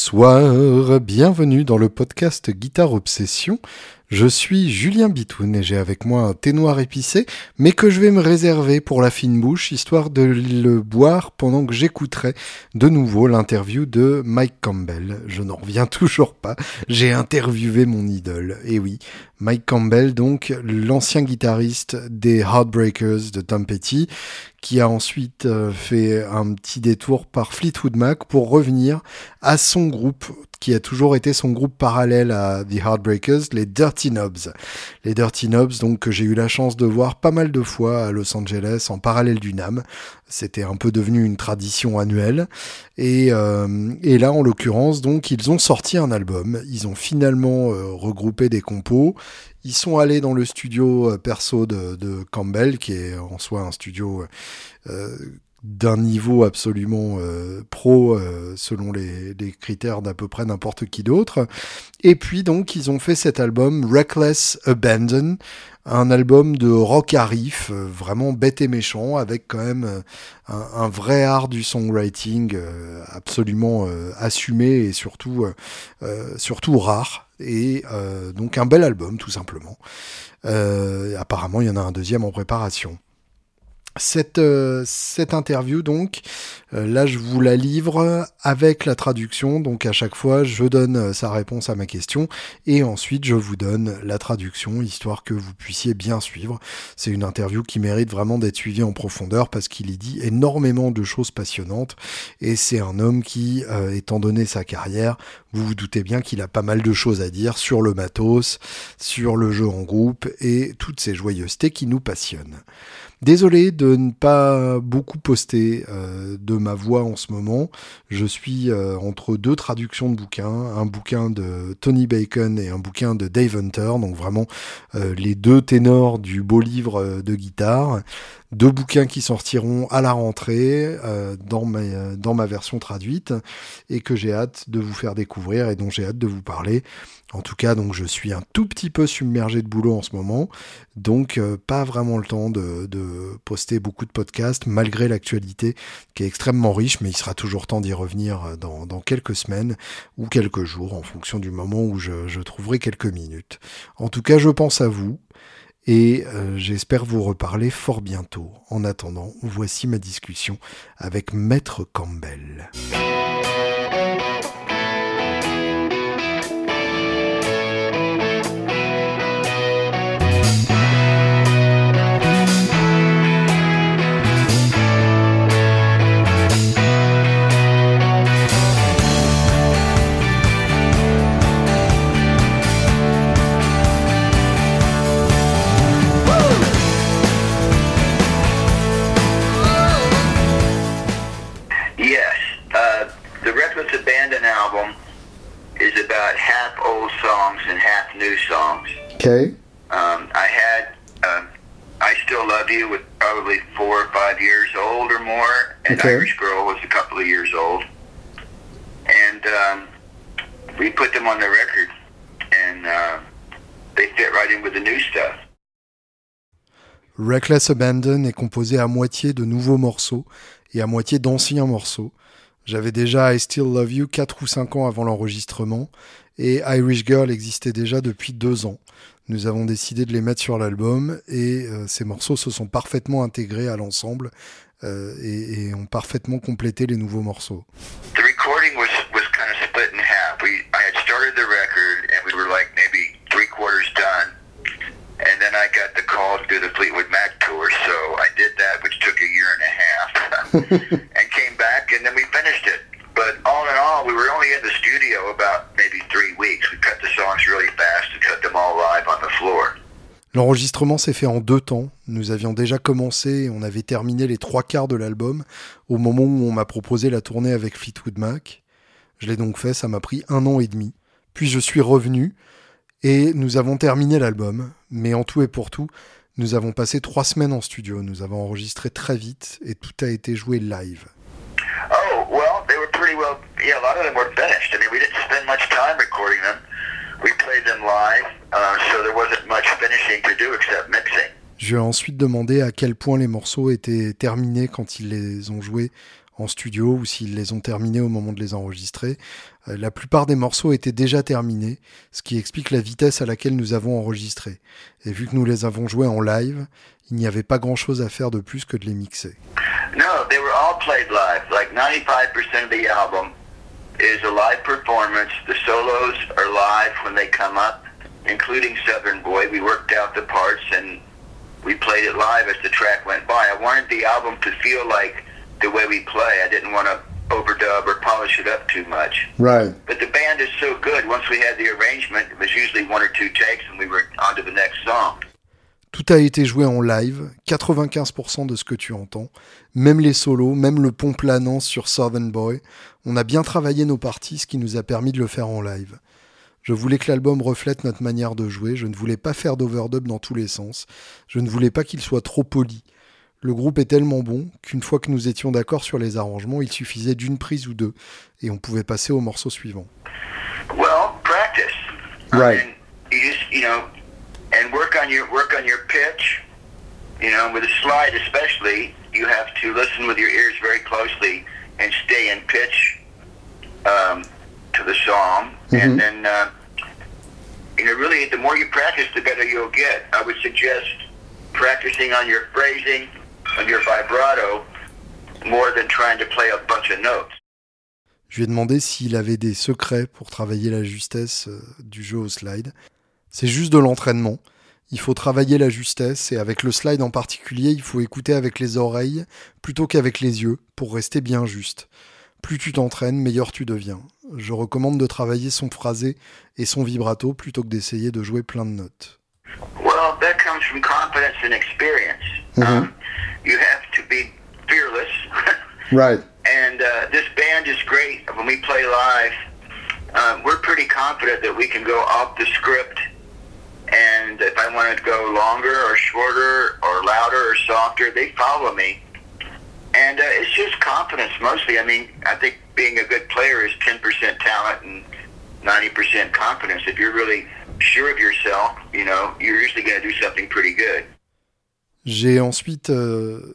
Bonsoir, bienvenue dans le podcast Guitare Obsession. Je suis Julien Bitoun et j'ai avec moi un thé noir épicé, mais que je vais me réserver pour la fine bouche, histoire de le boire pendant que j'écouterai de nouveau l'interview de Mike Campbell. Je n'en reviens toujours pas, j'ai interviewé mon idole. Et oui, Mike Campbell, donc l'ancien guitariste des Heartbreakers de Tom Petty, qui a ensuite euh, fait un petit détour par Fleetwood Mac pour revenir à son groupe qui a toujours été son groupe parallèle à The Heartbreakers, les Dirty Knobs. Les Dirty Knobs, donc, que j'ai eu la chance de voir pas mal de fois à Los Angeles en parallèle du NAM. C'était un peu devenu une tradition annuelle. Et, euh, et là, en l'occurrence, donc, ils ont sorti un album. Ils ont finalement euh, regroupé des compos. Ils sont allés dans le studio euh, perso de, de, Campbell, qui est en soi un studio d'un niveau absolument euh, pro euh, selon les, critères d'à peu près n'importe qui d'autre. Et puis donc ils ont fait cet album Reckless Abandon, un album de rock à riff, euh, vraiment bête et méchant, avec quand même un, un vrai art du songwriting absolument assumé et surtout surtout rare. Et donc un bel album tout simplement. apparemment il y en a un deuxième en préparation. Cette, euh, cette interview, donc, euh, là, je vous la livre avec la traduction. Donc, à chaque fois, je donne euh, sa réponse à ma question et ensuite, je vous donne la traduction, histoire que vous puissiez bien suivre. C'est une interview qui mérite vraiment d'être suivie en profondeur parce qu'il y dit énormément de choses passionnantes et c'est un homme qui, étant donné sa carrière, vous vous doutez bien qu'il a pas mal de choses à dire sur le matos, sur le jeu en groupe et toutes ces joyeusetés qui nous passionnent. Désolé de ne pas beaucoup poster euh, de ma voix en ce moment. Je suis euh, entre deux traductions de bouquins, un bouquin de Tony Bacon et un bouquin de Dave Hunter, donc vraiment euh, les deux ténors du beau livre de guitare deux bouquins qui sortiront à la rentrée dans, ma, version traduite et que j'ai hâte de vous faire découvrir et dont j'ai hâte de vous parler. En tout cas, donc je suis un tout petit peu submergé de boulot en ce moment, donc pas vraiment le temps de, poster beaucoup de podcasts malgré l'actualité qui est extrêmement riche, mais il sera toujours temps d'y revenir dans, dans, quelques semaines ou quelques jours en fonction du moment où je, je trouverai quelques minutes. En tout cas, je pense à vous et euh, j'espère vous reparler fort bientôt. En attendant, voici ma discussion avec Maître Campbell. Okay. Um, I had uh, I Still Love You with probably four or five years old or more, and okay. Irish Girl was a couple of years old. And um, we put them on the record, and uh, they fit right in with the new stuff. Reckless Abandon est composé à moitié de nouveaux morceaux et à moitié d'anciens morceaux. J'avais déjà I Still Love You 4 ou 5 ans avant l'enregistrement et Irish Girl existait déjà depuis 2 ans. Nous avons décidé de les mettre sur l'album et euh, ces morceaux se sont parfaitement intégrés à l'ensemble euh, et, et, ont parfaitement complété les nouveaux morceaux. The recording was, was kind of split in half. We, I had started the record and we were like maybe three quarters done. And then I got the call to do the Fleetwood Mac tour, so I did that, which took a year and a half, and and then we finished it. But all in all, we were only in the studio about maybe three weeks. We cut the songs really fast and cut them all live on the floor. L'enregistrement s'est fait en deux temps. Nous avions déjà commencé et on avait terminé les trois quarts de l'album au moment où on m'a proposé la tournée avec Fleetwood Mac. Je l'ai donc fait, ça m'a pris un an et demi. Puis je suis revenu et nous avons terminé l'album. Mais en tout et pour tout, nous avons passé trois semaines en studio. Nous avons enregistré très vite et tout a été joué live. They were pretty well, yeah, a lot of them were finished. I mean, we didn't spend much time recording them. We played them live, uh, so there wasn't much finishing to do except mixing. Je lui ai ensuite demandé à quel point les morceaux étaient terminés quand ils les ont joués en studio ou s'ils les ont terminés au moment de les enregistrer. Euh, la plupart des morceaux étaient déjà terminés, ce qui explique la vitesse à laquelle nous avons enregistré. Et vu que nous les avons joués en live, il n'y avait pas grand chose à faire de plus que de les mixer. No, they were all played live. Like 95% of the album is a live performance. The solos are live when they come up, including Southern Boy. We worked out the parts and we played it live as the track went by. I wanted the album to feel like the way we play. I didn't want to overdub or polish it up too much. Right. But the band is so good. Once we had the arrangement, it was usually one or two takes, and we were on to the next song. Tout a été joué en live, 95% de ce que tu entends, même les solos, même le pont planant sur Southern Boy. On a bien travaillé nos parties, ce qui nous a permis de le faire en live. Je voulais que l'album reflète notre manière de jouer, je ne voulais pas faire d'overdub dans tous les sens, je ne voulais pas qu'il soit trop poli. Le groupe est tellement bon qu'une fois que nous étions d'accord sur les arrangements, il suffisait d'une prise ou deux et on pouvait passer au morceau suivant. Well, practice. Right. I mean, you just, you know, and work on your work on your pitch. You know, with a slide especially, you have to listen with your ears very closely and stay in pitch um, to the song. Mhm. And then, uh, you know, really, the more you practice, the better you'll get. I would suggest practicing on your phrasing, your vibrato, more than trying to play a bunch of notes. Je lui ai demandé s'il avait des secrets pour travailler la justesse euh, du jeu au slide. C'est juste de l'entraînement. Il faut travailler la justesse et avec le slide en particulier, il faut écouter avec les oreilles plutôt qu'avec les yeux pour rester bien juste. Plus tu t'entraînes, meilleur tu deviens. Je recommande de travailler son phrasé et son vibrato plutôt que d'essayer de jouer plein de notes. That comes from confidence and experience. Um, you have to be fearless. Right. and uh, this band is great. When we play live, um, we're pretty confident that we can go off the script. And if I want to go longer or shorter or louder or softer, they follow me. And uh, it's just confidence mostly. I mean, I think being a good player is 10% talent and 90% confidence. If you're really sure of yourself, you know, you're usually going to do something pretty good. J'ai ensuite euh,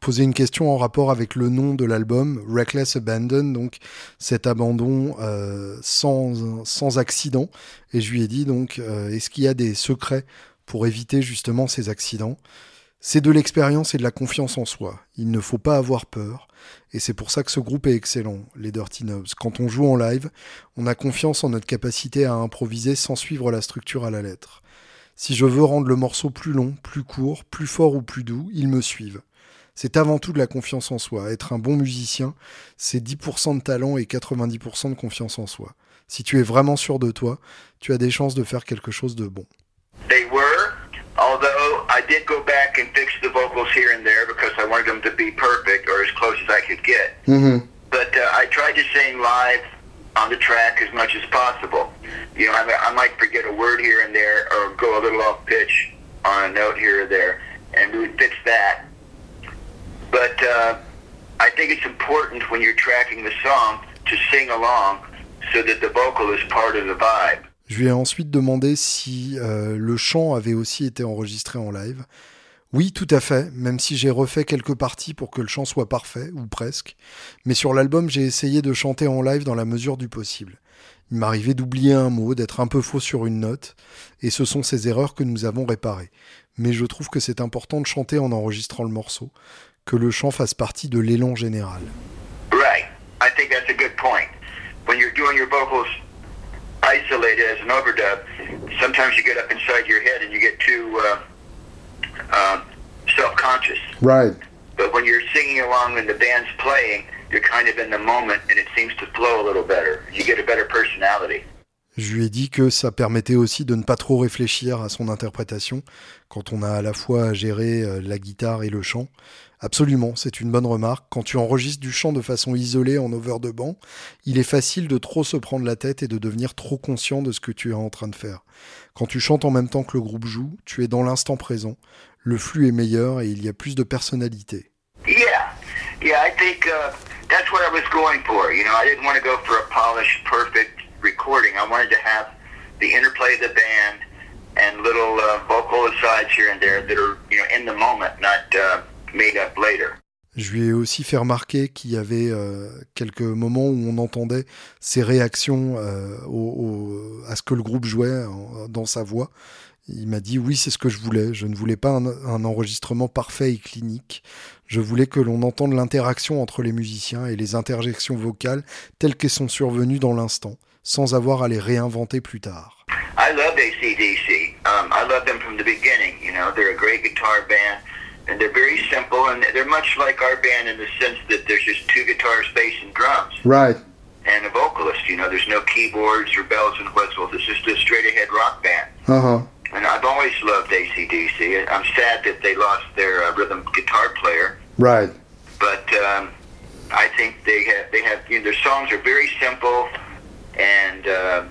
posé une question en rapport avec le nom de l'album, Reckless Abandon, donc cet abandon euh, sans, sans accident. Et je lui ai dit donc, euh, est-ce qu'il y a des secrets pour éviter justement ces accidents? C'est de l'expérience et de la confiance en soi. Il ne faut pas avoir peur. Et c'est pour ça que ce groupe est excellent, les Dirty Knobs. Quand on joue en live, on a confiance en notre capacité à improviser sans suivre la structure à la lettre. Si je veux rendre le morceau plus long, plus court, plus fort ou plus doux, ils me suivent. C'est avant tout de la confiance en soi. Être un bon musicien, c'est 10% de talent et 90% de confiance en soi. Si tu es vraiment sûr de toi, tu as des chances de faire quelque chose de bon. I did go back and fix the vocals here and there because I wanted them to be perfect or as close as I could get. But uh, I tried to sing live on the track as much as possible. You know, I, I might forget a word here and there or go a little off pitch on a note here or there, and we would fix that. But uh, I think it's important when you're tracking the song to sing along so that the vocal is part of the vibe. Je lui ai ensuite demandé si euh, le chant avait aussi été enregistré en live. Oui, tout à fait, même si j'ai refait quelques parties pour que le chant soit parfait, ou presque. Mais sur l'album, j'ai essayé de chanter en live dans la mesure du possible. Il m'arrivait d'oublier un mot, d'être un peu faux sur une note, et ce sont ces erreurs que nous avons réparées. Mais je trouve que c'est important de chanter en enregistrant le morceau, que le chant fasse partie de l'élan général. Right. I think that's a good point. When you're doing your vocals isolated as an overdub, sometimes you get up inside your head and you get too uh, um, self-conscious. Right. But when you're singing along and the band's playing, you're kind of in the moment and it seems to flow a little better. You get a better personality. Je lui ai dit que ça permettait aussi de ne pas trop réfléchir à son interprétation quand on a à la fois à gérer euh, la guitare et le chant. Absolument, c'est une bonne remarque. Quand tu enregistres du chant de façon isolée en over de banc, il est facile de trop se prendre la tête et de devenir trop conscient de ce que tu es en train de faire. Quand tu chantes en même temps que le groupe joue, tu es dans l'instant présent, le flux est meilleur et il y a plus de personnalité. Yeah, yeah, I think uh, that's what I was going for. You know, I didn't want to go for a polished, perfect recording. I wanted to have the interplay of the band and little uh, vocal asides here and there that are, you know, in the moment, not uh, made up later. Je lui ai aussi fait remarquer qu'il y avait euh, quelques moments où on entendait ses réactions euh, au, à ce que le groupe jouait dans sa voix. Il m'a dit oui, c'est ce que je voulais. Je ne voulais pas un, un enregistrement parfait et clinique. Je voulais que l'on entende l'interaction entre les musiciens et les interjections vocales telles qu'elles sont survenues dans l'instant, sans avoir à les réinventer plus tard. I love ACDC. Um, I love them from the beginning. You know, they're a great guitar band. And they're very simple, and they're much like our band in the sense that there's just two guitars, bass, and drums. Right. And a vocalist. You know, there's no keyboards or bells and whistles. It's just a straight-ahead rock band. Uh huh. And I've always loved ACDC. I'm sad that they lost their uh, rhythm guitar player. Right. But um, I think they have they have you know, their songs are very simple, and uh,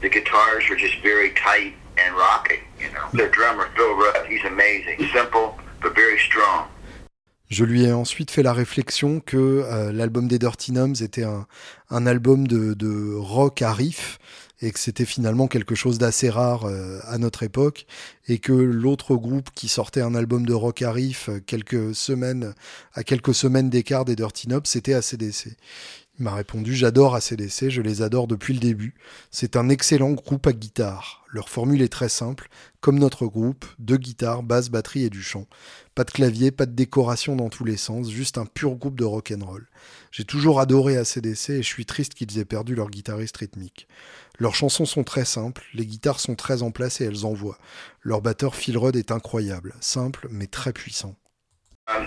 the guitars are just very tight and rocking. You know, their drummer Phil Rudd, he's amazing. Simple Je lui ai ensuite fait la réflexion que euh, l'album des Dirty Numbs était un, album de, de, rock à riff et que c'était finalement quelque chose d'assez rare euh, à notre époque et que l'autre groupe qui sortait un album de rock à riff euh, quelques semaines à quelques semaines d'écart des Dirty Numbs c'était ACDC. Il m'a répondu J'adore ACDC, je les adore depuis le début. C'est un excellent groupe à guitare. Leur formule est très simple, comme notre groupe deux guitares, basse, batterie et du chant. Pas de clavier, pas de décoration dans tous les sens, juste un pur groupe de rock'n'roll. J'ai toujours adoré ACDC et je suis triste qu'ils aient perdu leur guitariste rythmique. Leurs chansons sont très simples, les guitares sont très en place et elles envoient. Leur batteur Phil Rudd est incroyable, simple mais très puissant. Um,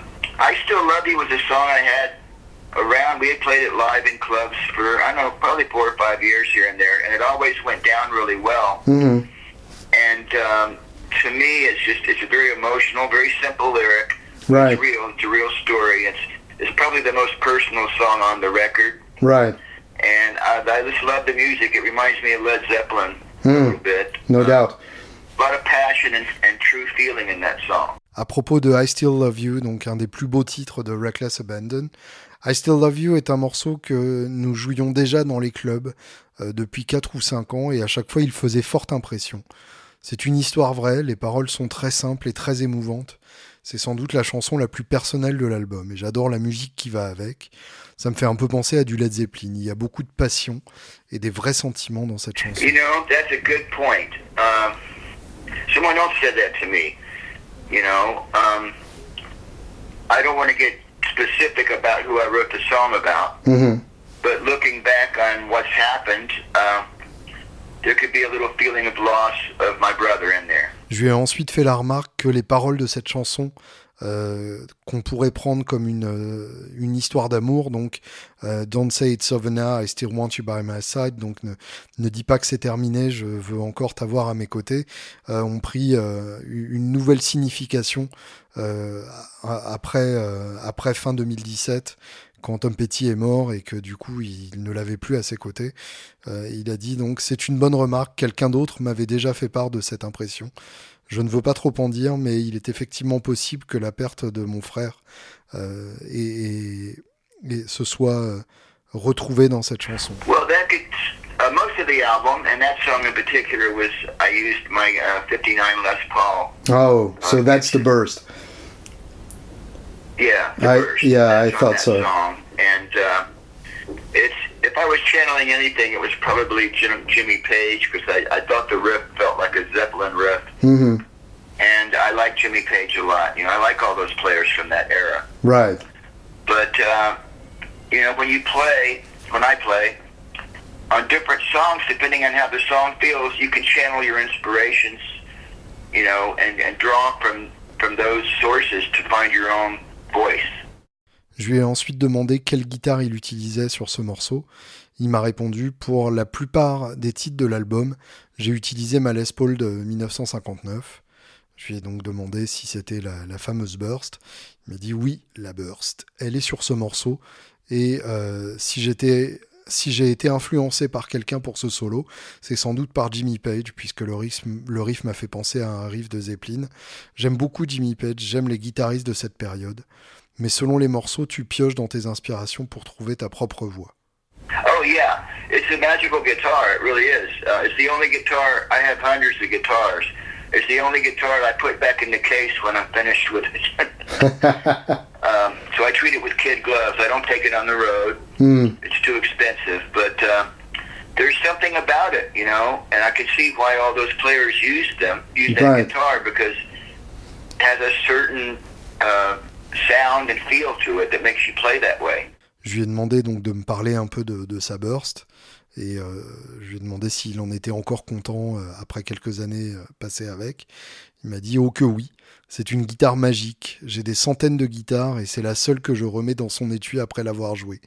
around. We had played it live in clubs for I don't know probably four or five years here and there, and it always went down really well. Mm-hmm. And um, to me, it's just it's a very emotional, very simple lyric. Right. It's real. It's a real story. It's it's probably the most personal song on the record. Right. And I, I just love the music. It reminds me of Led Zeppelin mm. a little bit. No uh, doubt. A lot of passion and, and true feeling in that song. À propos de I Still Love You, donc un des plus beaux titres de Reckless Abandon, I Still Love You est un morceau que nous jouions déjà dans les clubs euh, depuis 4 ou 5 ans et à chaque fois il faisait forte impression. C'est une histoire vraie, les paroles sont très simples et très émouvantes. C'est sans doute la chanson la plus personnelle de l'album et j'adore la musique qui va avec. Ça me fait un peu penser à du Led Zeppelin. Il y a beaucoup de passion et des vrais sentiments dans cette chanson. You know, that's a good point. Um, someone else said that to me. You know, um, I don't want to get specific about who I wrote the song about. Mm-hmm. But looking back on what's happened, uh, there could be a little feeling of loss of my brother in there. Je lui ai ensuite fait la remarque que les paroles de cette chanson euh, qu'on pourrait prendre comme une, euh, une histoire d'amour. Donc, euh, Don't say it's over now, I still want you by my side. Donc, ne, ne dis pas que c'est terminé, je veux encore t'avoir à mes côtés. Ont pris une nouvelle signification après, après fin 2017 quand Tom Petty est mort et que du coup il ne l'avait plus à ses côtés. Il a dit donc c'est une bonne remarque, quelqu'un d'autre m'avait déjà fait part de cette impression. Je ne veux pas trop en dire, mais il est effectivement possible que la perte de mon frère euh, et, et, et, se soit euh, retrouvée dans cette chanson. Well, that could, uh, most of the album, and that song in particular was I used my uh, 59 Les Paul. Oh, so uh, that's the burst. Yeah, the I, burst. yeah, I That's on thought so. Song. And uh, it's if I was channeling anything, it was probably Jim, Jimmy Page because I, I thought the riff felt like a Zeppelin riff. Mm-hmm. And I like Jimmy Page a lot. You know, I like all those players from that era. Right. But uh, you know, when you play, when I play on different songs, depending on how the song feels, you can channel your inspirations. You know, and, and draw from from those sources to find your own voice. Je lui ai ensuite demandé quelle guitare il utilisait sur ce morceau. Il m'a répondu pour la plupart des titres de l'album, j'ai utilisé ma Les Paul de 1959. Je lui ai donc demandé si c'était la, fameuse Burst. Il m'a dit oui, la Burst. Elle est sur ce morceau. Et euh, si si j'ai été influencé par quelqu'un pour ce solo, c'est sans doute par Jimmy Page, puisque le riff, le riff m'a fait penser à un riff de Zeppelin. J'aime beaucoup Jimmy Page, j'aime les guitaristes de cette période. Mais selon les morceaux, tu pioches dans tes inspirations pour trouver ta propre voix. Oh yeah, it's a magical guitar. It really is. Uh, it's the only guitar. I have hundreds of guitars. It's the only guitar I put back in the case when I'm finished with it. um, so I treat it with kid gloves. I don't take it on the road. Hmm. It's too expensive. But uh, there's something about it, you know, and I can see why all those players use them, use that Right. guitar because it has a certain uh, sound and feel to it that makes you play that way. Je lui ai demandé donc de me parler un peu de, de sa burst et euh, je lui ai demandé s'il en était encore content euh, après quelques années euh, passées avec. Il m'a dit oh que oui, c'est une guitare magique. J'ai des centaines de guitares et c'est la seule que je remets dans son étui après l'avoir jouée.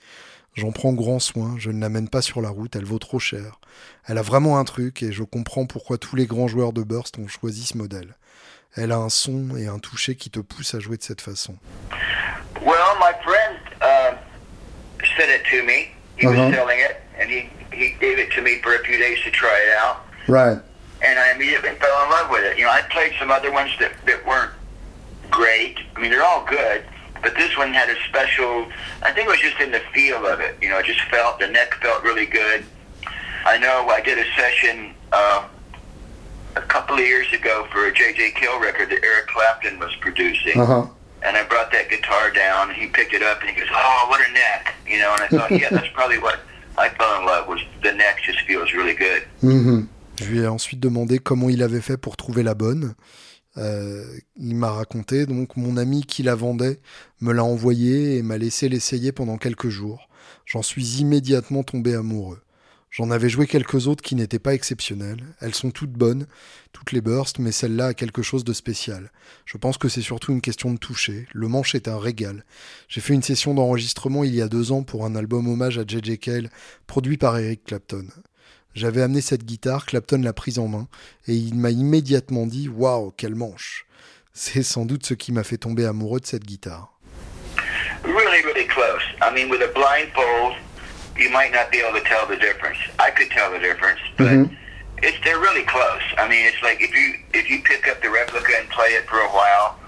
J'en prends grand soin, je ne l'amène pas sur la route, elle vaut trop cher. Elle a vraiment un truc et je comprends pourquoi tous les grands joueurs de burst ont choisi ce modèle. Elle a un son et un toucher qui te poussent à jouer de cette façon. Well, my friend uh, sent it to me. He Uh-huh. was selling it, and he, he gave it to me for a few days to try it out. Right. and I immediately fell in love with it. You know, I played some other ones that, that weren't great. I mean, they're all good, but this one had a special. I think it was just in the feel of it. You know, it just felt the neck felt really good. I know I did a session uh, a couple of years ago for a J.J. Kill record that Eric Clapton was producing. Uh-huh. And I brought that guitar down, and he picked it up, and he goes, "Oh, what a neck!" You know, and I thought, yeah, that's probably what I fell in love with. The neck just feels really good. Mhm. Je lui ai ensuite demandé comment il avait fait pour trouver la bonne. Euh, il m'a raconté, donc mon ami qui la vendait me l'a envoyée et m'a laissé l'essayer pendant quelques jours. J'en suis immédiatement tombé amoureux. J'en avais joué quelques autres qui n'étaient pas exceptionnelles. Elles sont toutes bonnes, toutes les bursts, mais celle-là a quelque chose de spécial. Je pense que c'est surtout une question de toucher. Le manche est un régal. J'ai fait une session d'enregistrement il y a deux ans pour un album hommage à J.J. Cale, produit par Eric Clapton. J'avais amené cette guitare, Clapton l'a prise en main, et il m'a immédiatement dit Waouh, quel manche C'est sans doute ce qui m'a fait tomber amoureux de cette guitare. really, really close. I mean, with a you might not be able to tell the difference. I could tell the difference, but Mhm. it's they're really close. I mean, it's like if you if you pick up the replica and play it for a while,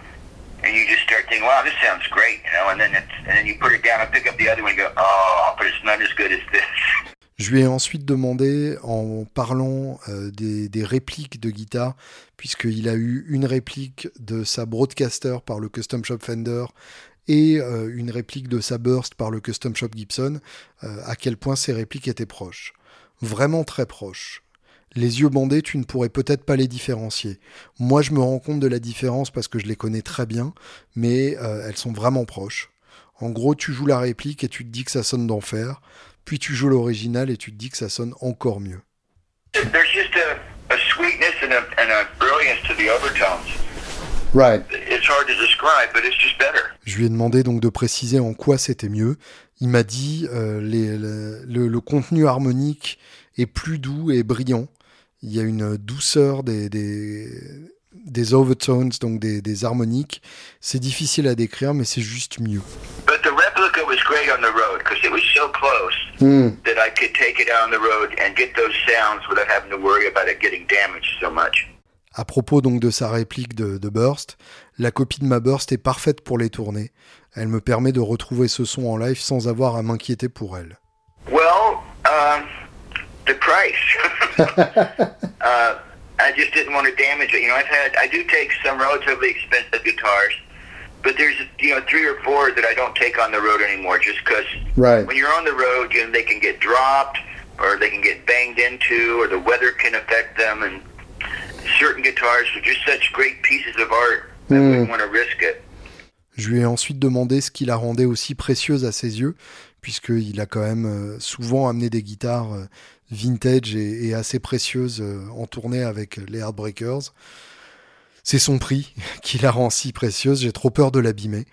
and you just start thinking, "Wow, this sounds great," you know, and then it's and then you put it down and pick up the other one and go, "Oh, but it's not as good as this." Je lui ai ensuite demandé, en parlant euh, des, des répliques de guitare, puisqu'il a eu une réplique de sa Broadcaster par le Custom Shop Fender et euh, une réplique de sa Burst par le Custom Shop Gibson, euh, à quel point ces répliques étaient proches. Vraiment très proches. Les yeux bandés, tu ne pourrais peut-être pas les différencier. Moi, je me rends compte de la différence parce que je les connais très bien, mais euh, elles sont vraiment proches. En gros, tu joues la réplique et tu te dis que ça sonne d'enfer, puis tu joues l'original et tu te dis que ça sonne encore mieux. Right. It's hard to describe, but it's just better. Je lui ai demandé donc de préciser en quoi c'était mieux. Il m'a dit euh, les- le, le- le contenu harmonique est plus doux et brillant. Il y a une douceur des, des, des overtones, donc des, des harmoniques. C'est difficile à décrire, mais c'est juste mieux. But the replica was great on the road because it was so close. that I could take it out on the road and get those sounds without having to worry about it getting damaged so much. À propos donc de sa réplique de, de Burst, la copie de ma Burst est parfaite pour les tournées. Elle me permet de retrouver ce son en live sans avoir à m'inquiéter pour elle. Well, um, the price. uh, I just didn't want to damage it. You know, I've had, I do take some relatively expensive guitars, but there's, you know, three or four that I don't take on the road anymore just because Right. when you're on the road, you know, they can get dropped or they can get banged into or the weather can affect them. And certain guitars are just such great pieces of art. I Hmm. want to risk it. Je lui ai ensuite demandé ce qui la rendait aussi précieuse à ses yeux, puisqu'il a quand même euh, souvent amené des guitares euh, vintage et, et assez précieuses euh, en tournée avec les Heartbreakers. C'est son prix qui la rend si précieuse, j'ai trop peur de l'abîmer.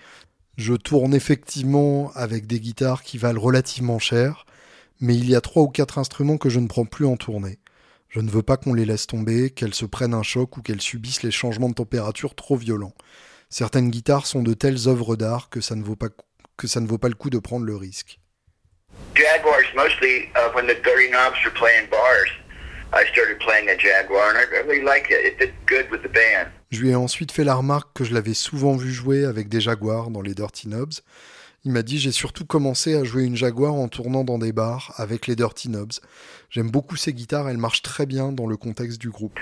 Je tourne effectivement avec des guitares qui valent relativement cher, mais il y a trois ou quatre instruments que je ne prends plus en tournée. Je ne veux pas qu'on les laisse tomber, qu'elles se prennent un choc ou qu'elles subissent les changements de température trop violents. Certaines guitares sont de telles œuvres d'art que ça ne vaut pas que ça ne vaut pas le coup de prendre le risque. Jaguars mostly uh, when the 30 knobs were playing bars. I started playing a Jaguar and I really liked it. It did good with the band. Je lui ai ensuite fait la remarque que je l'avais souvent vu jouer avec des Jaguars dans les Dirty Knobs. Il m'a dit j'ai surtout commencé à jouer une Jaguar en tournant dans des bars avec les Dirty Knobs. J'aime beaucoup ces guitares, elles marchent très bien dans le contexte du groupe.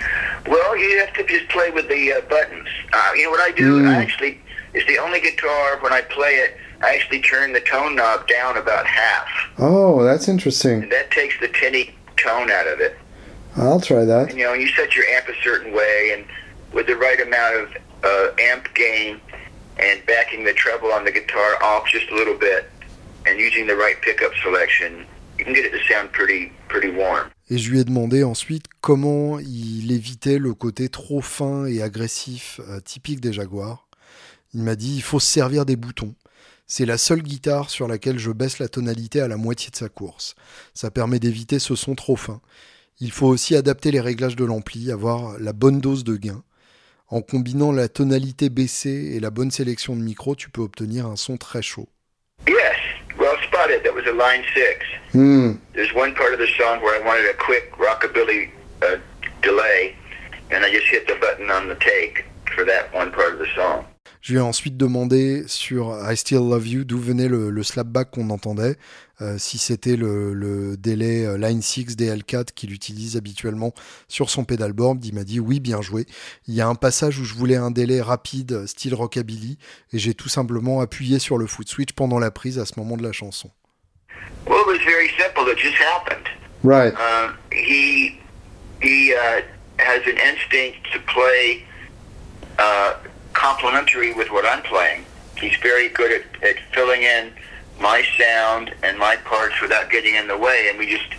Well, you have to just play with the uh, buttons. Uh, you know what I do? Mm. I actually, it's the only guitar when I play it, I actually turn the tone knob down about half. Oh, that's interesting. And that takes the tinny tone out of it. I'll try that. And, you know, you set your amp a certain way, and with the right amount of uh, amp gain and backing the treble on the guitar off just a little bit, and using the right pickup selection, you can get it to sound pretty, pretty warm. Et je lui ai demandé ensuite comment il évitait le côté trop fin et agressif euh, typique des Jaguars. Il m'a dit il faut se servir des boutons. C'est la seule guitare sur laquelle je baisse la tonalité à la moitié de sa course. Ça permet d'éviter ce son trop fin. Il faut aussi adapter les réglages de l'ampli, avoir la bonne dose de gain. En combinant la tonalité baissée et la bonne sélection de micro, tu peux obtenir un son très chaud. Yes, well spotted. That was a line six. Hmm. There's one part of the song where I wanted a quick rockabilly uh, delay, and I just hit the button on the take for that one part of the song. Je lui ai ensuite demandé sur I Still Love You d'où venait le, le slapback qu'on entendait, euh, si c'était le, le, délai euh, Line 6 DL4 qu'il utilise habituellement sur son pedalboard. Il m'a dit oui, bien joué. Il y a un passage où je voulais un délai rapide, style rockabilly, et j'ai tout simplement appuyé sur le foot switch pendant la prise à ce moment de la chanson. Well, it was very simple. It just happened. Right. Um, he he uh, has an instinct to play uh, complementary with what I'm playing. He's very good at, at filling in my sound and my parts without getting in the way, and we just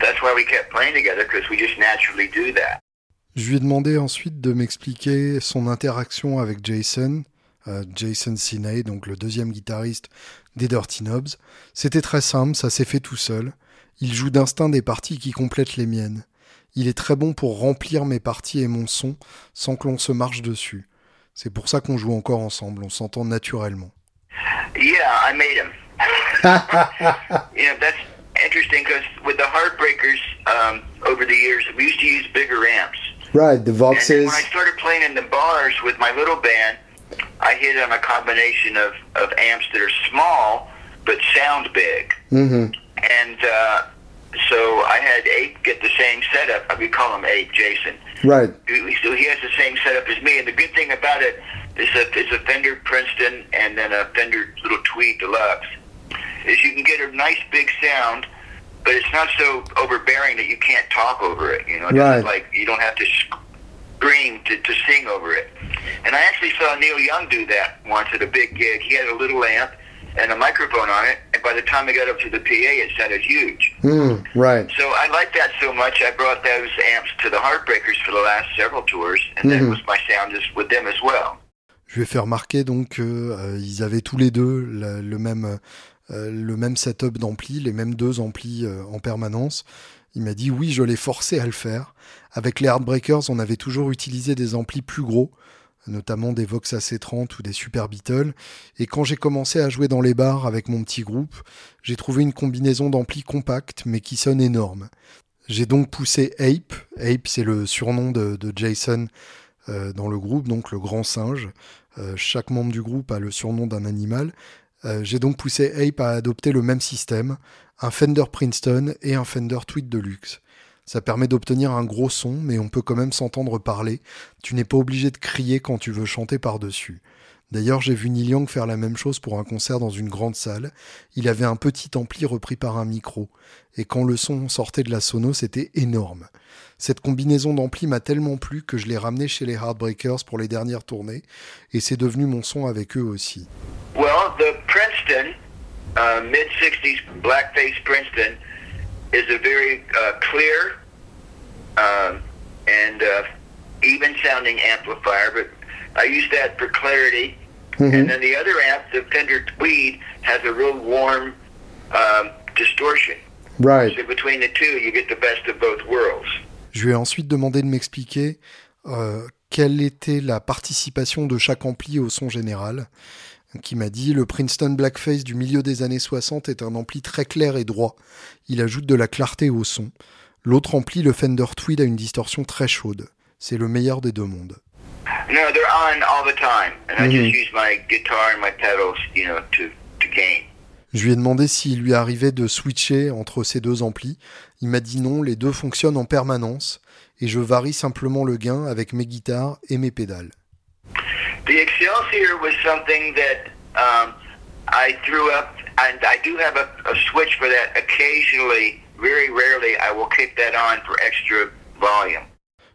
that's why we kept playing together because we just naturally do that. Je lui ai demandé ensuite de m'expliquer son interaction avec Jason, euh, Jason Sinay, donc le deuxième guitariste des Dirty Knobs. C'était très simple, ça s'est fait tout seul. Il joue d'instinct des parties qui complètent les miennes. Il est très bon pour remplir mes parties et mon son sans que l'on se marche dessus. C'est pour ça qu'on joue encore ensemble, on s'entend naturellement. Yeah, I made him. you know, that's interesting because with the Heartbreakers um, over the years, we used to use bigger amps. Right, the Voxes. when I started playing in the bars with my little band, I hit on a combination of, of amps that are small but sound big. Mm-hmm. And uh, so I had Ape get the same setup. I we call him Ape, Jason. Right. So he has the same setup as me. And the good thing about it is that it's a Fender Princeton and then a Fender little Tweed Deluxe. Is you can get a nice big sound, but it's not so overbearing that you can't talk over it. You know, It's Right. like you don't have to scream to, to sing over it. And I actually saw Neil Young do that once at a big gig. He had a little amp and a microphone on it, and by the time I got up to the PA, it sounded huge. Hmm, right. So I like that so much. I brought those amps to the Heartbreakers for the last several tours, and that Mhm. was my sound is with them as well. Je lui ai fait remarquer donc qu'ils avaient tous les deux la- le même euh, le même setup d'ampli, les mêmes deux amplis euh, en permanence. Il m'a dit oui, je l'ai forcé à le faire. Avec les Heartbreakers, on avait toujours utilisé des amplis plus gros, notamment des Vox AC30 ou des Super Beatles. Et quand j'ai commencé à jouer dans les bars avec mon petit groupe, j'ai trouvé une combinaison d'amplis compacts mais qui sonne énorme. J'ai donc poussé Ape. Ape, c'est le surnom de, Jason euh, dans le groupe, donc le grand singe. Euh, chaque membre du groupe a le surnom d'un animal. Euh, J'ai donc poussé Ape à adopter le même système, un Fender Princeton et un Fender Tweed Deluxe. Ça permet d'obtenir un gros son, mais on peut quand même s'entendre parler. Tu n'es pas obligé de crier quand tu veux chanter par-dessus. D'ailleurs, j'ai vu Neil Young faire la même chose pour un concert dans une grande salle. Il avait un petit ampli repris par un micro. Et quand le son sortait de la sono, c'était énorme. Cette combinaison d'ampli m'a tellement plu que je l'ai ramené chez les Heartbreakers pour les dernières tournées, et c'est devenu mon son avec eux aussi. Well, the Princeton, uh, mid 60s blackface Princeton, is a very uh, clear um, and uh, even sounding amplifier, but I use that for clarity. And then the other amp, the Fender Tweed, has a real warm um, distortion. Right. So between the two, you get the best of both worlds. Je lui ai ensuite demandé de m'expliquer euh, quelle était la participation de chaque ampli au son général. Qui m'a dit le Princeton Blackface du milieu des années 60 est un ampli très clair et droit. Il ajoute de la clarté au son. L'autre ampli, le Fender Tweed, a une distorsion très chaude. C'est le meilleur des deux mondes. No, they're on all the time, and I Mhm. just use my guitar and my pedals, you know, to to gain. Je lui ai demandé s'il lui arrivait de switcher entre ces deux amplis. Il m'a dit non, les deux fonctionnent en permanence et je varie simplement le gain avec mes guitares et mes pédales. The Excelsior was something that um, I threw up, and I do have a, a switch for that. Occasionally, very rarely, I will kick that on for extra volume.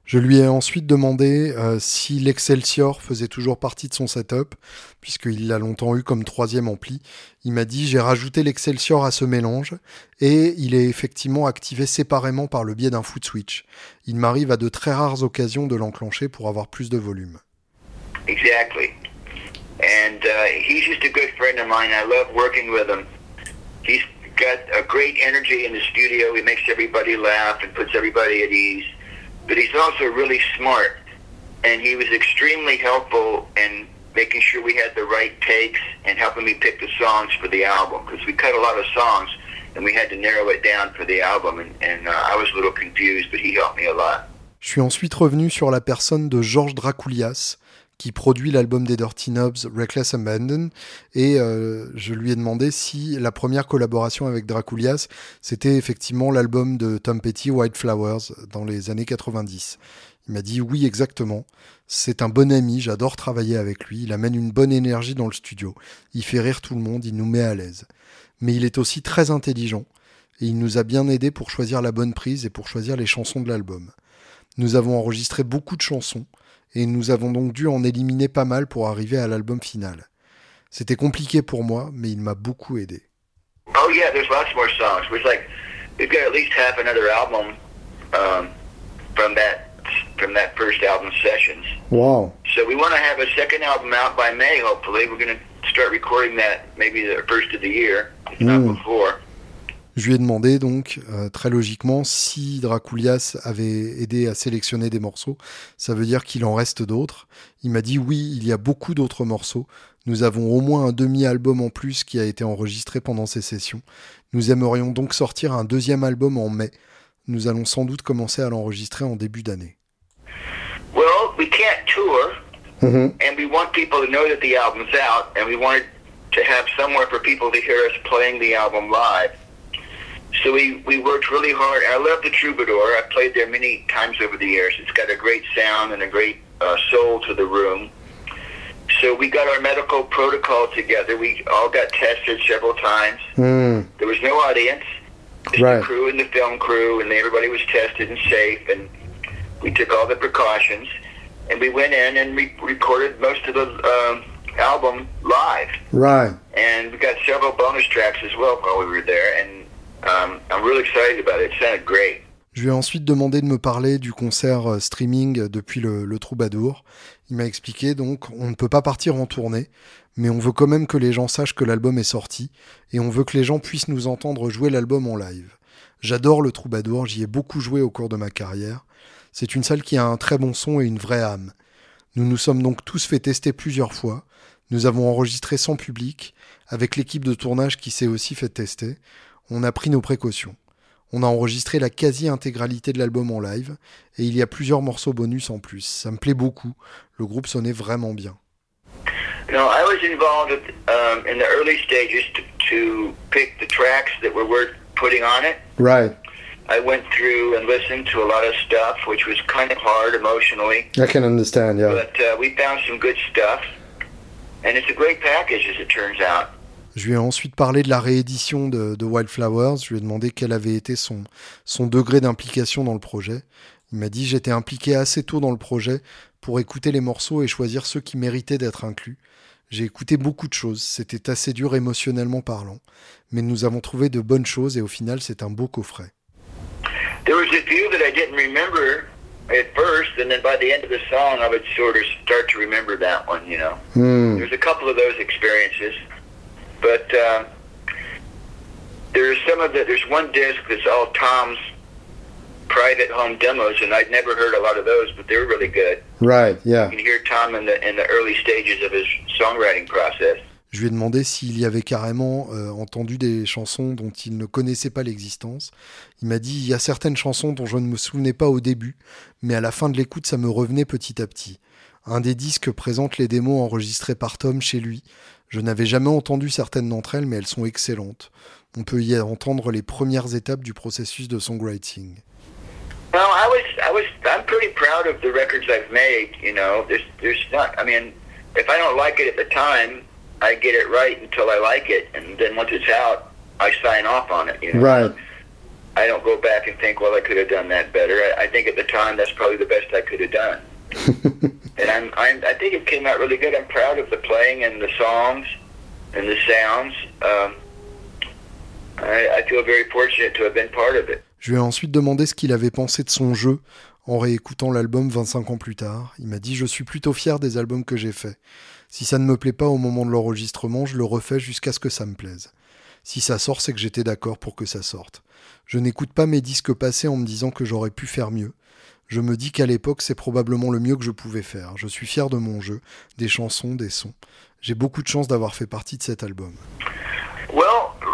Je lui ai ensuite demandé euh, si l'Excelsior faisait toujours partie de son setup, puisqu'il l'a longtemps eu comme troisième ampli. Il m'a dit j'ai rajouté l'Excelsior à ce mélange, et il est effectivement activé séparément par le biais d'un foot switch. Il m'arrive à de très rares occasions de l'enclencher pour avoir plus de volume. Exactly. And uh, he's just a good friend of mine. I love working with him. He's got a great energy in the studio. He makes everybody laugh and puts everybody at ease. but he's also really smart. And he was extremely helpful in making sure we had the right takes and helping me pick the songs for the album because we cut a lot of songs and we had to narrow it down for the album. And, and I was a little confused, but he helped me a lot. Je suis ensuite revenu sur la personne de Georges Dracoulias, qui produit l'album des Dirty Knobs, Reckless Abandon, et euh, je lui ai demandé si la première collaboration avec Dracoulias, c'était effectivement l'album de Tom Petty, White Flowers, dans les années 90. Il m'a dit oui, exactement. C'est un bon ami, j'adore travailler avec lui, il amène une bonne énergie dans le studio, il fait rire tout le monde, il nous met à l'aise. Mais il est aussi très intelligent, et il nous a bien aidé pour choisir la bonne prise et pour choisir les chansons de l'album. Nous avons enregistré beaucoup de chansons, et nous avons donc dû en éliminer pas mal pour arriver à l'album final. C'était compliqué pour moi, mais il m'a beaucoup aidé. Oh yeah, there's lots more songs. We're like, we've got at least half another album um, from that from that first album sessions. Wow. So we want to have a second album out by May. Hopefully, we're going to start recording that maybe the first of the year, if not hmm. before. Je lui ai demandé donc, euh, très logiquement, si Dracoulias avait aidé à sélectionner des morceaux. Ça veut dire qu'il en reste d'autres. Il m'a dit oui, il y a beaucoup d'autres morceaux. Nous avons au moins un demi-album en plus qui a été enregistré pendant ces sessions. Nous aimerions donc sortir un deuxième album en mai. Nous allons sans doute commencer à l'enregistrer en début d'année. Well, we can't tour, mm-hmm. and we want people to know that the album's out, and we wanted to have somewhere for people to hear us playing the album live. So we, we worked really hard. I love the Troubadour. I played there many times over the years. It's got a great sound and a great uh, soul to the room. So we got our medical protocol together. We all got tested several times. Mm. There was no audience. Right. the crew and the film crew, and everybody was tested and safe. And we took all the precautions. And we went in and we recorded most of the um, album live. Right. And we got several bonus tracks as well while we were there. And Um, Je lui ai ensuite demandé de me parler du concert euh, streaming depuis le, le Troubadour. Il m'a expliqué donc on ne peut pas partir en tournée, mais on veut quand même que les gens sachent que l'album est sorti et on veut que les gens puissent nous entendre jouer l'album en live. J'adore le Troubadour, j'y ai beaucoup joué au cours de ma carrière. C'est une salle qui a un très bon son et une vraie âme. Nous nous sommes donc tous fait tester plusieurs fois. Nous avons enregistré sans public, avec l'équipe de tournage qui s'est aussi fait tester on a pris nos précautions. On a enregistré la quasi-intégralité de l'album en live et il y a plusieurs morceaux bonus en plus. Ça me plaît beaucoup. Le groupe sonnait vraiment bien. You know, I was involved um, in the early stages to, to pick the tracks that were worth putting on it. Right. I went through and listened to a lot of stuff, which was kind of hard emotionally. I can understand, yeah. But uh, we found some good stuff, and it's a great package, as it turns out. Je lui ai ensuite parlé de la réédition de, Wildflowers. Je lui ai demandé quel avait été son, son degré d'implication dans le projet. Il m'a dit j'étais impliqué assez tôt dans le projet pour écouter les morceaux et choisir ceux qui méritaient d'être inclus. J'ai écouté beaucoup de choses, c'était assez dur émotionnellement parlant, mais nous avons trouvé de bonnes choses et au final c'est un beau coffret. There was a few that I didn't remember at first, and then by the end of the song, I would sort of start to remember that one. You know, hmm. there's a couple of those experiences. But uh, there's some of the there's one disc that's all Tom's private home demos, and I'd never heard a lot of those, but they're really good. Right, yeah. You can Je lui ai demandé s'il y avait carrément euh, entendu des chansons dont il ne connaissait pas l'existence. Il m'a dit il y a certaines chansons dont je ne me souvenais pas au début, mais à la fin de l'écoute ça me revenait petit à petit. Un des disques présente les démos enregistrées par Tom chez lui. Je n'avais jamais entendu certaines d'entre elles, mais elles sont excellentes. On peut y entendre les premières étapes du processus de songwriting. Well, I was, I was, I'm pretty proud of the records I've made. You know, there's, there's not. I mean, if I don't like it at the time, I get it right until I like it, and then once it's out, I sign off on it. You know? Right. I don't go back and think, well, I could have done that better. I, I think at the time that's probably the best I could have done. and I'm, I'm, I think it came out really good. I'm proud of the playing and the songs and the sounds. Um, I, I feel very fortunate to have been part of it. Je lui ai ensuite demandé ce qu'il avait pensé de son jeu en réécoutant l'album 25 ans plus tard. Il m'a dit Je suis plutôt fier des albums que j'ai faits. Si ça ne me plaît pas au moment de l'enregistrement, je le refais jusqu'à ce que ça me plaise. Si ça sort, c'est que j'étais d'accord pour que ça sorte. Je n'écoute pas mes disques passés en me disant que j'aurais pu faire mieux. Je me dis qu'à l'époque, c'est probablement le mieux que je pouvais faire. Je suis fier de mon jeu, des chansons, des sons. J'ai beaucoup de chance d'avoir fait partie de cet album.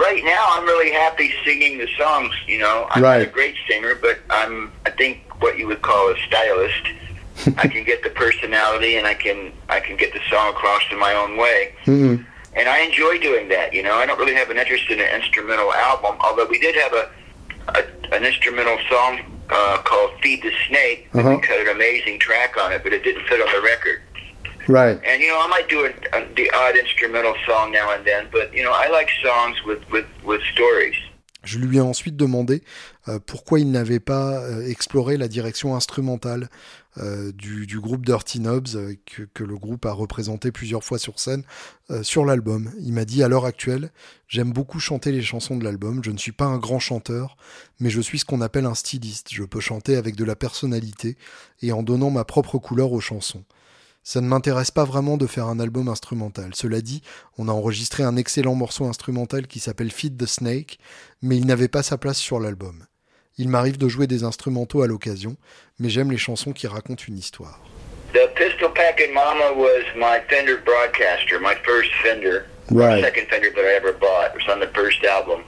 Right now I'm really happy singing the songs, you know. I'm not a great singer, but I'm I think what you would call a stylist. I can get the personality and I can I can get the song across in my own way. Mm-hmm. And I enjoy doing that, you know. I don't really have an interest in an instrumental album, although we did have a, a an instrumental song uh, called "Feed the Snake." Uh-huh. We cut an amazing track on it, but it didn't fit on the record. Right. And you know, I might do a, a, the odd instrumental song now and then, but you know, I like songs with with with stories. Je lui ai ensuite demandé euh, pourquoi il n'avait pas euh, exploré la direction instrumentale euh, du, du, groupe Dirty Knobs, que, que, le groupe a représenté plusieurs fois sur scène sur l'album. Il m'a dit à l'heure actuelle, j'aime beaucoup chanter les chansons de l'album, je ne suis pas un grand chanteur, mais je suis ce qu'on appelle un styliste. Je peux chanter avec de la personnalité et en donnant ma propre couleur aux chansons. Ça ne m'intéresse pas vraiment de faire un album instrumental. Cela dit, on a enregistré un excellent morceau instrumental qui s'appelle Feed the Snake, mais il n'avait pas sa place sur l'album. Il m'arrive de jouer des instrumentaux à l'occasion, mais j'aime les chansons qui racontent une histoire. The Pistol Packin' Mama was my Fender Broadcaster, my first Fender, right. second Fender that I ever bought. It was on the first album.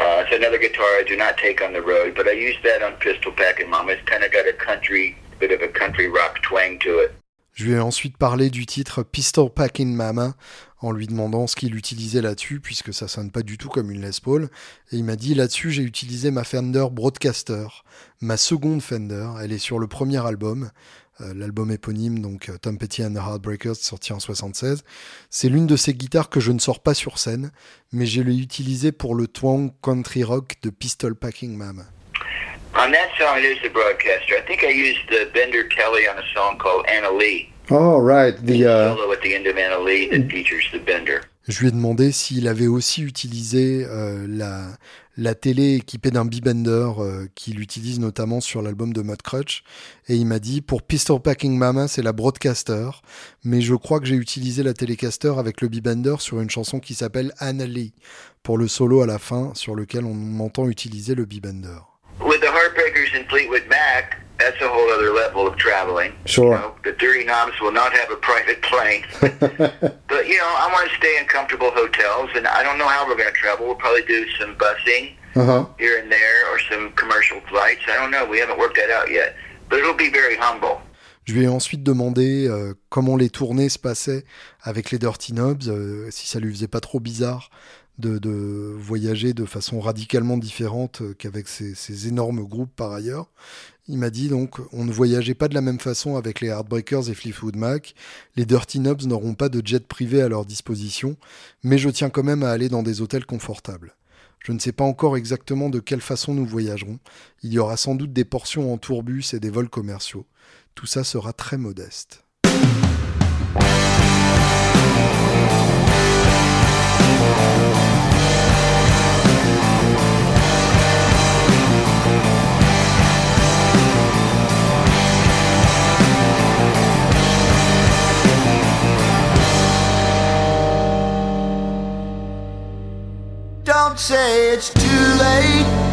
Uh, it's another guitar I do not take on the road, but I use that on Pistol Packin' Mama. It's kind of got a country, bit of a country rock twang to it. Je lui ai ensuite parlé du titre Pistol Packing Mama en lui demandant ce qu'il utilisait là-dessus, puisque ça sonne pas du tout comme une Les Paul. Et il m'a dit là-dessus, j'ai utilisé ma Fender Broadcaster, ma seconde Fender. Elle est sur le premier album, euh, l'album éponyme, donc euh, Tom Petty and the Heartbreakers, sorti en 76. C'est l'une de ces guitares que je ne sors pas sur scène, mais je l'ai utilisée pour le twang country rock de Pistol Packing Mama. On that song, it is the broadcaster. I think I used the Bender Kelly on a song called Anna Lee. Oh, right. The, uh... solo at the end of Anna Lee that features the Bender. Je lui ai demandé s'il avait aussi utilisé euh, la, la télé équipée d'un B-Bender euh, qu'il utilise notamment sur l'album de Mudcrutch. Et il m'a dit, pour Pistol Packing Mama, c'est la Broadcaster. Mais je crois que j'ai utilisé la Telecaster avec le B-Bender sur une chanson qui s'appelle Anna Lee, pour le solo à la fin, sur lequel on m'entend utiliser le B-Bender. The Heartbreakers and Fleetwood Mac, that's a whole other level of traveling. Sure. You know, the Dirty Knobs will not have a private plane. but, you know, I want to stay in comfortable hotels, and I don't know how we're going to travel. We'll probably do some busing uh-huh. here and there or some commercial flights. I don't know. We haven't worked that out yet. But it'll be very humble. Je lui ai ensuite demandé euh, comment les tournées se passaient avec les Dirty Knobs, euh, si ça lui faisait pas trop bizarre de, voyager de façon radicalement différente euh, qu'avec ces, ces, énormes groupes par ailleurs. Il m'a dit donc on ne voyageait pas de la même façon avec les Heartbreakers et Fleetwood Mac. Les Dirty Knobs n'auront pas de jet privé à leur disposition, mais je tiens quand même à aller dans des hôtels confortables. Je ne sais pas encore exactement de quelle façon nous voyagerons. Il y aura sans doute des portions en tourbus et des vols commerciaux. Tout ça sera très modeste. Don't say it's too late.